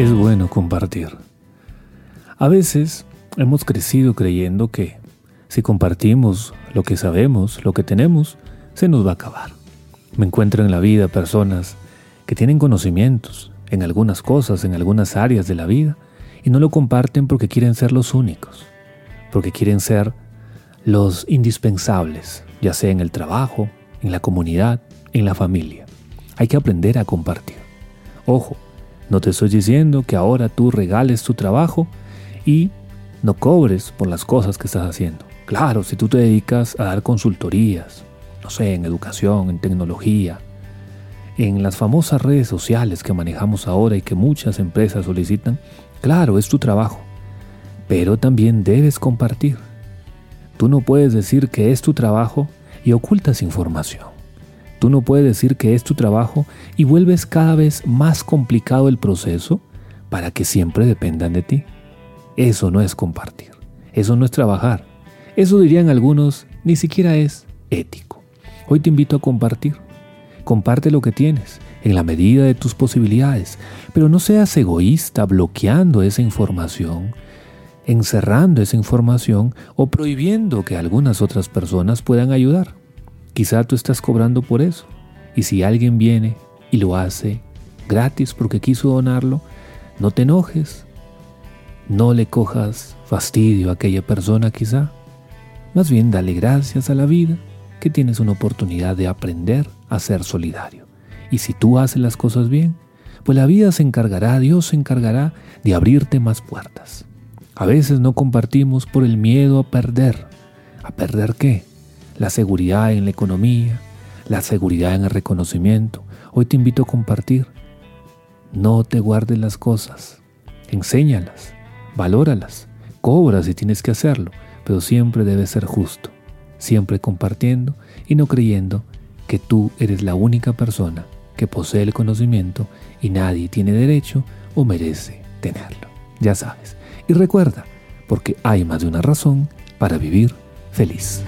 Es bueno compartir. A veces hemos crecido creyendo que si compartimos lo que sabemos, lo que tenemos, se nos va a acabar. Me encuentro en la vida personas que tienen conocimientos en algunas cosas, en algunas áreas de la vida, y no lo comparten porque quieren ser los únicos, porque quieren ser los indispensables, ya sea en el trabajo, en la comunidad, en la familia. Hay que aprender a compartir. Ojo, no te estoy diciendo que ahora tú regales tu trabajo y no cobres por las cosas que estás haciendo. Claro, si tú te dedicas a dar consultorías, no sé, en educación, en tecnología, en las famosas redes sociales que manejamos ahora y que muchas empresas solicitan, claro, es tu trabajo, pero también debes compartir. Tú no puedes decir que es tu trabajo y ocultas información. Tú no puedes decir que es tu trabajo y vuelves cada vez más complicado el proceso para que siempre dependan de ti. Eso no es compartir. Eso no es trabajar. Eso dirían algunos, ni siquiera es ético. Hoy te invito a compartir. Comparte lo que tienes, en la medida de tus posibilidades, pero no seas egoísta bloqueando esa información, encerrando esa información o prohibiendo que algunas otras personas puedan ayudar. Quizá tú estás cobrando por eso. Y si alguien viene y lo hace gratis porque quiso donarlo, no te enojes. No le cojas fastidio a aquella persona quizá. Más bien dale gracias a la vida que tienes una oportunidad de aprender a ser solidario. Y si tú haces las cosas bien, pues la vida se encargará, Dios se encargará de abrirte más puertas. A veces no compartimos por el miedo a perder. ¿A perder qué? La seguridad en la economía, la seguridad en el reconocimiento. Hoy te invito a compartir. No te guardes las cosas, enséñalas, valóralas, cobra si tienes que hacerlo, pero siempre debes ser justo, siempre compartiendo y no creyendo que tú eres la única persona que posee el conocimiento y nadie tiene derecho o merece tenerlo. Ya sabes. Y recuerda, porque hay más de una razón para vivir feliz.